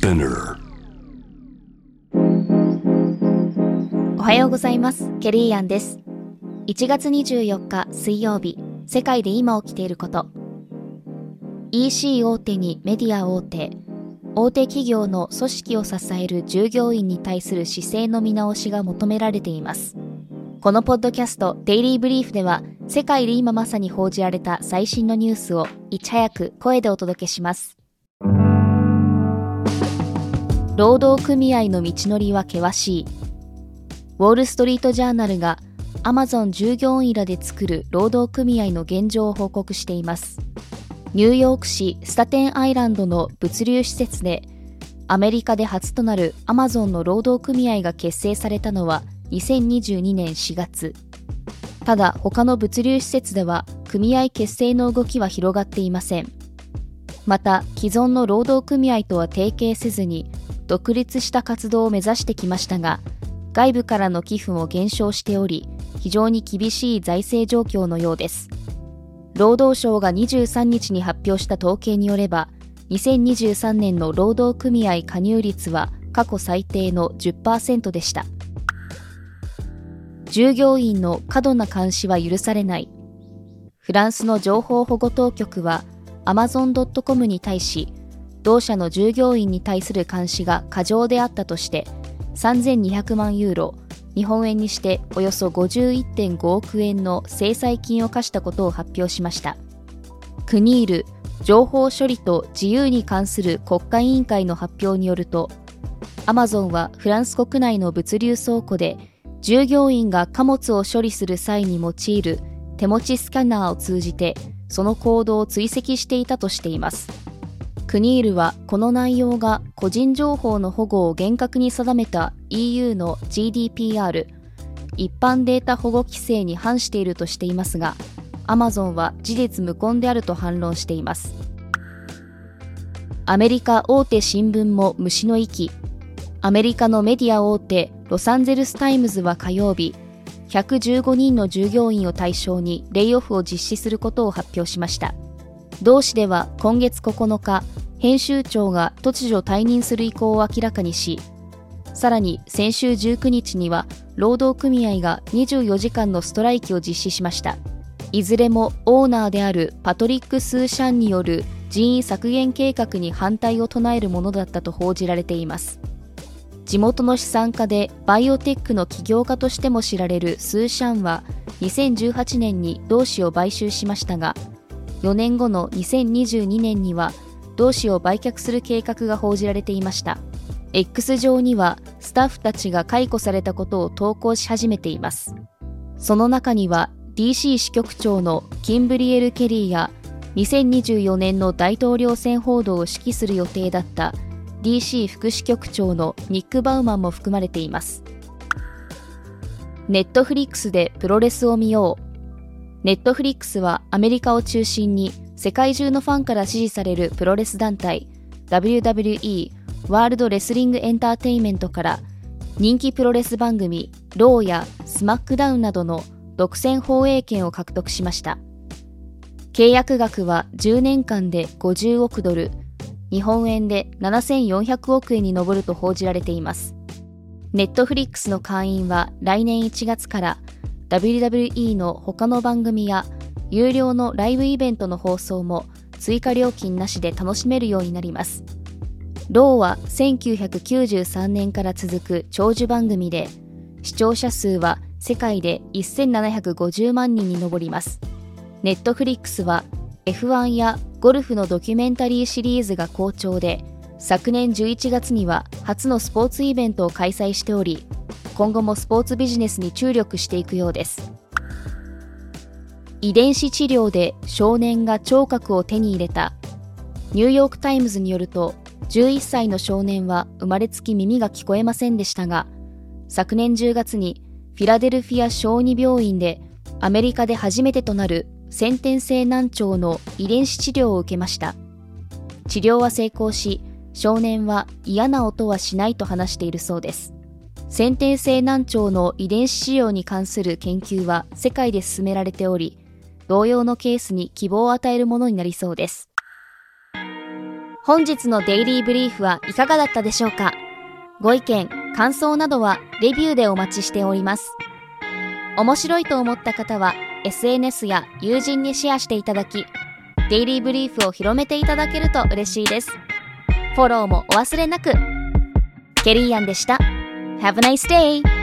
Spinner おはようございます。ケリーアンです。1月24日水曜日、世界で今起きていること。EC 大手にメディア大手、大手企業の組織を支える従業員に対する姿勢の見直しが求められています。このポッドキャストデイリーブリーフでは、世界で今まさに報じられた最新のニュースをいち早く声でお届けします。労働組合の道のりは険しい。ウォール・ストリート・ジャーナルがアマゾン従業員らで作る労働組合の現状を報告しています。ニューヨーク市スタテンアイランドの物流施設でアメリカで初となるアマゾンの労働組合が結成されたのは2022年4月。ただ他の物流施設では組合結成の動きは広がっていません。また既存の労働組合とは提携せずに独立した活動を目指してきましたが外部からの寄付も減少しており非常に厳しい財政状況のようです。労働省が23日に発表した統計によれば2023年の労働組合加入率は過去最低の10%でした。従業員の過度な監視は許されない。フランスの情報保護当局は Amazon.com に対し同社の従業員に対する監視が過剰であったとして3200万ユーロ日本円にしておよそ51.5億円の制裁金を課したことを発表しました。クニール情報処理と自由に関する国家委員会の発表によるとアマゾンはフランス国内の物流倉庫で従業員が貨物を処理する際に用いる手持ちスキャナーを通じてその行動を追跡していたとしています。クニールはこの内容が個人情報の保護を厳格に定めた EU の GDPR 一般データ保護規制に反しているとしていますがアマゾンは事実無根であると反論しています。アメリカ大手新聞も虫の息。アメリカのメディア大手ロサンゼルス・タイムズは火曜日115人の従業員を対象にレイオフを実施することを発表しました。同紙では今月9日編集長が突如退任する意向を明らかにしさらに先週19日には労働組合が24時間のストライキを実施しました。いずれもオーナーであるパトリック・スーシャンによる人員削減計画に反対を唱えるものだったと報じられています。地元の資産家でバイオテックの起業家としても知られるスーシャンは2018年に同氏を買収しましたが4年後の2022年には同氏を売却する計画が報じられていました。X 上にはスタッフたちが解雇されたことを投稿し始めています。その中には DC 支局長のキンブリエル・ケリーや2024年の大統領選報道を指揮する予定だった DC 副支局長のニック・バウマンも含まれています。ネットフリックスでプロレスを見よう。ネットフリックスはアメリカを中心に世界中のファンから支持されるプロレス団体 WWE ワールドレスリングエンターテインメントから人気プロレス番組ローやスマックダウンなどの独占放映権を獲得しました。契約額は10年間で50億ドル日本円で7400億円に上ると報じられています。ネットフリックスの会員は来年1月から WWE の他の番組や有料のライブイベントの放送も追加料金なしで楽しめるようになります。ローは1993年から続く長寿番組で、視聴者数は世界で1750万人に上ります。ネットフリックスは F1 やゴルフのドキュメンタリーシリーズが好調で、昨年11月には初のスポーツイベントを開催しており、今後もスポーツビジネスに注力していくようです。遺伝子治療で少年が聴覚を手に入れた。ニューヨーク・タイムズによると11歳の少年は生まれつき耳が聞こえませんでしたが昨年10月にフィラデルフィア小児病院でアメリカで初めてとなる先天性難聴の遺伝子治療を受けました。治療は成功し少年は嫌な音はしないと話しているそうです。先天性難聴の遺伝子治療に関する研究は世界で進められており同様のケースに希望を与えるものになりそうです本日のデイリーブリーフはいかがだったでしょうか？ご意見、感想などはレビューでお待ちしております。面白いと思った方は SNS や友人にシェアしていただき、デイリーブリーフを広めていただけると嬉しいです。フォローもお忘れなく。ケリーアンでした。Have a nice day!